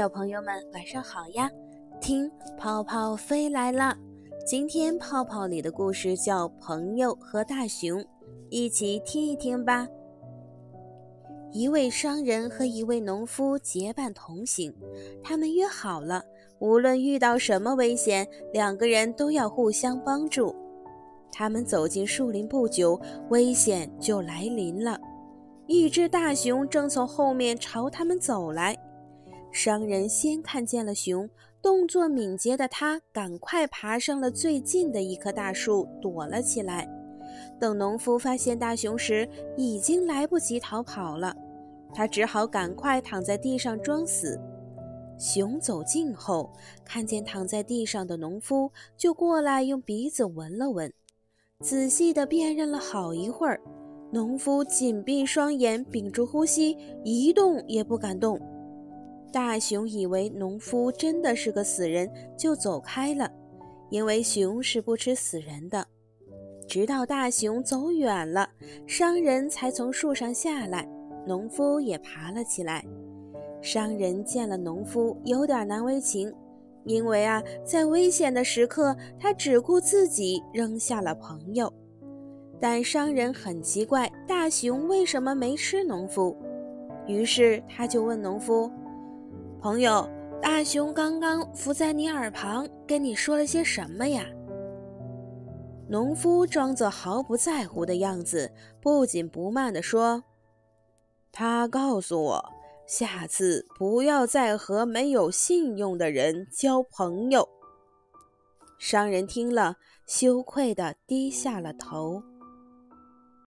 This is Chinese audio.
小朋友们，晚上好呀！听泡泡飞来了。今天泡泡里的故事叫《朋友和大熊》，一起听一听吧。一位商人和一位农夫结伴同行，他们约好了，无论遇到什么危险，两个人都要互相帮助。他们走进树林不久，危险就来临了。一只大熊正从后面朝他们走来。商人先看见了熊，动作敏捷的他赶快爬上了最近的一棵大树，躲了起来。等农夫发现大熊时，已经来不及逃跑了，他只好赶快躺在地上装死。熊走近后，看见躺在地上的农夫，就过来用鼻子闻了闻，仔细地辨认了好一会儿。农夫紧闭双眼，屏住呼吸，一动也不敢动。大熊以为农夫真的是个死人，就走开了，因为熊是不吃死人的。直到大熊走远了，商人才从树上下来，农夫也爬了起来。商人见了农夫，有点难为情，因为啊，在危险的时刻，他只顾自己，扔下了朋友。但商人很奇怪，大熊为什么没吃农夫？于是他就问农夫。朋友，大熊刚刚伏在你耳旁，跟你说了些什么呀？农夫装作毫不在乎的样子，不紧不慢地说：“他告诉我，下次不要再和没有信用的人交朋友。”商人听了，羞愧地低下了头。